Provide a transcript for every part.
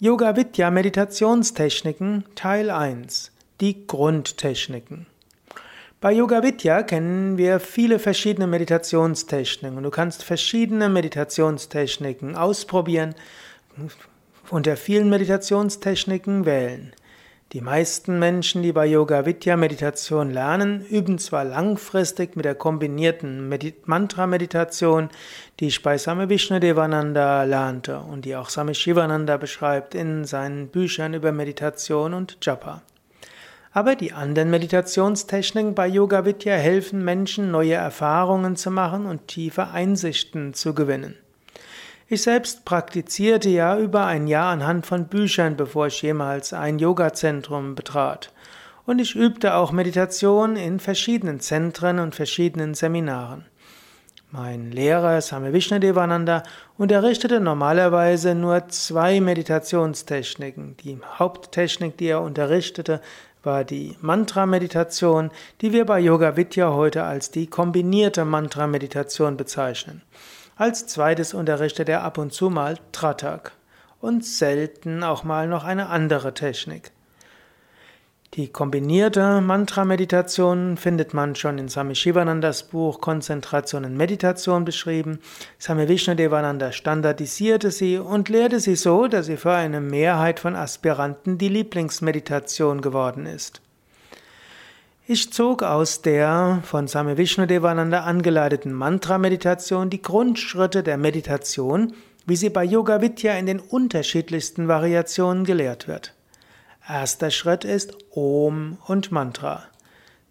Yoga Vidya Meditationstechniken Teil 1 Die Grundtechniken Bei Yoga Vidya kennen wir viele verschiedene Meditationstechniken und du kannst verschiedene Meditationstechniken ausprobieren unter vielen Meditationstechniken wählen. Die meisten Menschen, die bei Yoga Vidya Meditation lernen, üben zwar langfristig mit der kombinierten Mantra-Meditation, die ich bei Same Vishnadevananda lernte und die auch Same Shivananda beschreibt in seinen Büchern über Meditation und Japa. Aber die anderen Meditationstechniken bei Yoga Vidya helfen Menschen, neue Erfahrungen zu machen und tiefe Einsichten zu gewinnen. Ich selbst praktizierte ja über ein Jahr anhand von Büchern, bevor ich jemals ein Yogazentrum betrat. Und ich übte auch Meditation in verschiedenen Zentren und verschiedenen Seminaren. Mein Lehrer Same Vishnadevananda unterrichtete normalerweise nur zwei Meditationstechniken. Die Haupttechnik, die er unterrichtete, war die Mantra-Meditation, die wir bei Yoga Vidya heute als die kombinierte Mantra-Meditation bezeichnen. Als zweites unterrichtet er ab und zu mal Tratak und selten auch mal noch eine andere Technik. Die kombinierte Mantra-Meditation findet man schon in Swami Shivanandas Buch Konzentration und Meditation beschrieben. Swami Vishnudevananda standardisierte sie und lehrte sie so, dass sie für eine Mehrheit von Aspiranten die Lieblingsmeditation geworden ist. Ich zog aus der von Same Vishnudevananda angeleiteten Mantra-Meditation die Grundschritte der Meditation, wie sie bei Yoga Vidya in den unterschiedlichsten Variationen gelehrt wird. Erster Schritt ist Om und Mantra.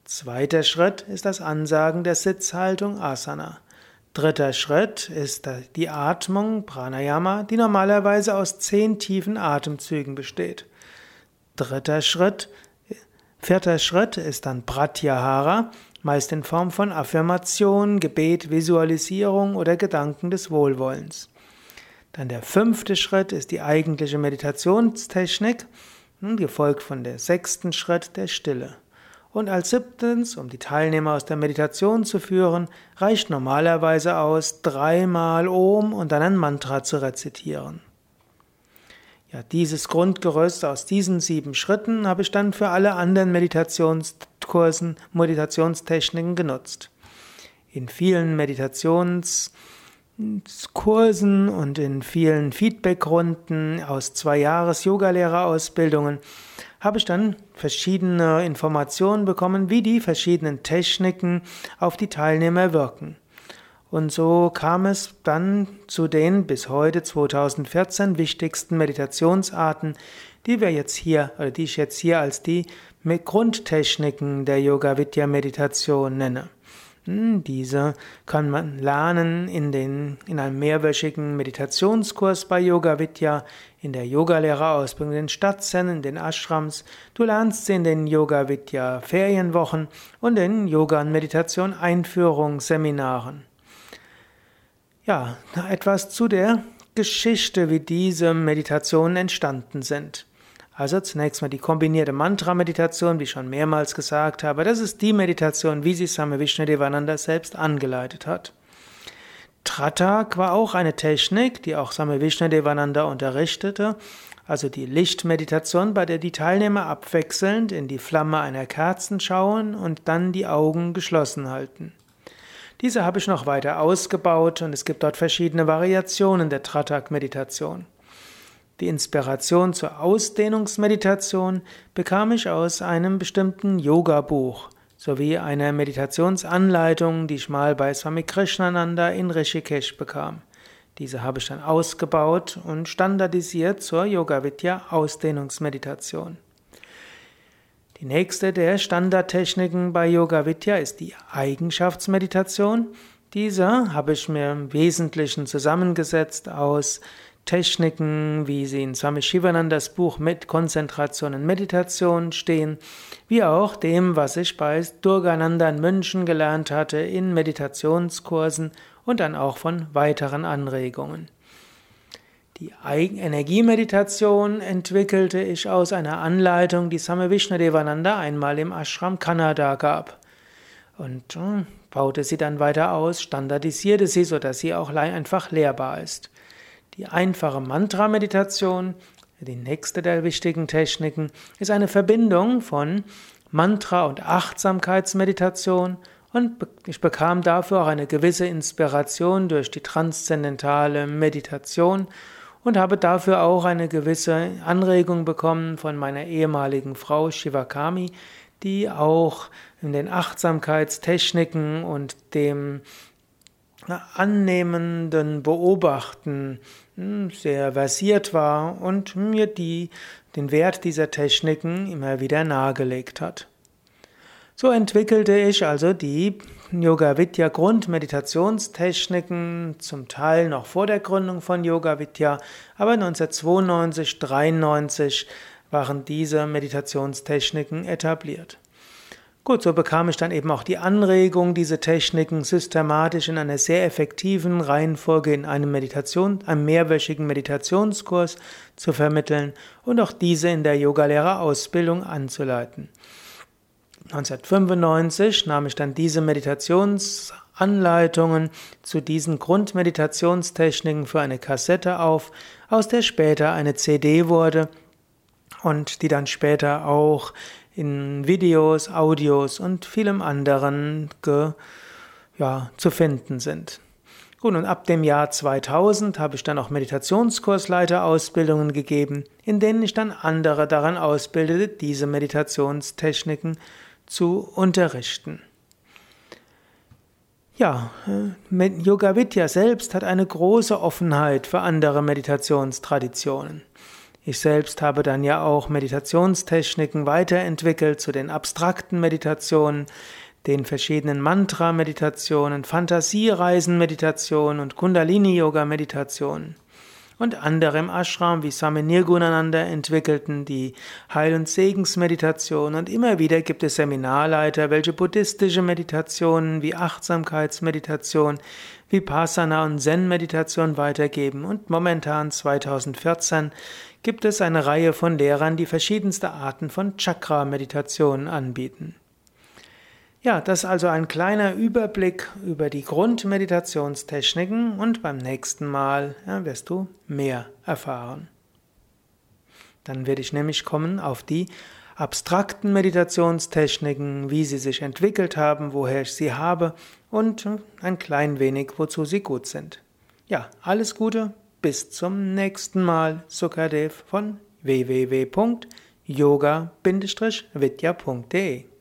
Zweiter Schritt ist das Ansagen der Sitzhaltung Asana. Dritter Schritt ist die Atmung Pranayama, die normalerweise aus zehn tiefen Atemzügen besteht. Dritter Schritt Vierter Schritt ist dann Pratyahara, meist in Form von Affirmation, Gebet, Visualisierung oder Gedanken des Wohlwollens. Dann der fünfte Schritt ist die eigentliche Meditationstechnik, gefolgt von der sechsten Schritt der Stille. Und als siebtens, um die Teilnehmer aus der Meditation zu führen, reicht normalerweise aus, dreimal Om und dann ein Mantra zu rezitieren. Ja, dieses Grundgerüst aus diesen sieben Schritten habe ich dann für alle anderen Meditationskursen, Meditationstechniken genutzt. In vielen Meditationskursen und in vielen Feedbackrunden aus zwei Jahres Yogalehrerausbildungen habe ich dann verschiedene Informationen bekommen, wie die verschiedenen Techniken auf die Teilnehmer wirken. Und so kam es dann zu den bis heute 2014 wichtigsten Meditationsarten, die wir jetzt hier, oder die ich jetzt hier als die Grundtechniken der Yoga Vidya Meditation nenne. Hm, diese kann man lernen in, den, in einem mehrwöchigen Meditationskurs bei Yoga Vidya, in der Yogalehrerausbildung, in den Stadtzentren, in den Ashrams. Du lernst sie in den Yoga Vidya Ferienwochen und in Yoga und Meditation Einführungsseminaren. Ja, etwas zu der Geschichte, wie diese Meditationen entstanden sind. Also zunächst mal die kombinierte Mantra-Meditation, wie ich schon mehrmals gesagt habe. Das ist die Meditation, wie sie Same Vishnadevananda selbst angeleitet hat. Tratak war auch eine Technik, die auch Same Vishnadevananda unterrichtete, also die Lichtmeditation, bei der die Teilnehmer abwechselnd in die Flamme einer Kerzen schauen und dann die Augen geschlossen halten. Diese habe ich noch weiter ausgebaut und es gibt dort verschiedene Variationen der Tratak-Meditation. Die Inspiration zur Ausdehnungsmeditation bekam ich aus einem bestimmten Yoga-Buch sowie einer Meditationsanleitung, die ich mal bei Swami Krishnananda in Rishikesh bekam. Diese habe ich dann ausgebaut und standardisiert zur Yoga Vidya Ausdehnungsmeditation. Die nächste der Standardtechniken bei Yoga Vidya ist die Eigenschaftsmeditation. Diese habe ich mir im Wesentlichen zusammengesetzt aus Techniken, wie sie in Swami Shivanandas Buch mit Konzentration und Meditation stehen, wie auch dem, was ich bei Durgananda in München gelernt hatte in Meditationskursen und dann auch von weiteren Anregungen. Die Energiemeditation entwickelte ich aus einer Anleitung, die Same Vishnadevananda einmal im Ashram Kanada gab. Und äh, baute sie dann weiter aus, standardisierte sie, sodass sie auch einfach lehrbar ist. Die einfache Mantra-Meditation Die nächste der wichtigen Techniken ist eine Verbindung von Mantra und Achtsamkeitsmeditation und ich bekam dafür auch eine gewisse Inspiration durch die transzendentale Meditation und habe dafür auch eine gewisse Anregung bekommen von meiner ehemaligen Frau Shivakami, die auch in den Achtsamkeitstechniken und dem annehmenden Beobachten hm, sehr versiert war und mir die, den Wert dieser Techniken immer wieder nahegelegt hat. So entwickelte ich also die Yoga Vidya Grundmeditationstechniken, zum Teil noch vor der Gründung von Yoga Vidya, aber 1992, 93 waren diese Meditationstechniken etabliert. Gut, so bekam ich dann eben auch die Anregung, diese Techniken systematisch in einer sehr effektiven Reihenfolge in einem Meditation, einem mehrwöchigen Meditationskurs zu vermitteln und auch diese in der Yogalehrerausbildung anzuleiten. 1995 nahm ich dann diese Meditationsanleitungen zu diesen Grundmeditationstechniken für eine Kassette auf, aus der später eine CD wurde und die dann später auch in Videos, Audios und vielem anderen ge, ja, zu finden sind. Gut, und ab dem Jahr 2000 habe ich dann auch Meditationskursleiterausbildungen gegeben, in denen ich dann andere daran ausbildete, diese Meditationstechniken zu unterrichten. Ja, äh, Yoga Vidya selbst hat eine große Offenheit für andere Meditationstraditionen. Ich selbst habe dann ja auch Meditationstechniken weiterentwickelt zu den abstrakten Meditationen, den verschiedenen Mantra-Meditationen, Fantasiereisen-Meditationen und Kundalini-Yoga-Meditationen. Und andere im Ashram wie Swami Nirgunananda entwickelten die Heil- und Segensmeditation und immer wieder gibt es Seminarleiter, welche buddhistische Meditationen wie Achtsamkeitsmeditation, Vipassana und Zen-Meditation weitergeben. Und momentan 2014 gibt es eine Reihe von Lehrern, die verschiedenste Arten von Chakra-Meditationen anbieten. Ja, das ist also ein kleiner Überblick über die Grundmeditationstechniken und beim nächsten Mal ja, wirst du mehr erfahren. Dann werde ich nämlich kommen auf die abstrakten Meditationstechniken, wie sie sich entwickelt haben, woher ich sie habe und ein klein wenig, wozu sie gut sind. Ja, alles Gute, bis zum nächsten Mal, Sukadev von www.yoga-vidya.de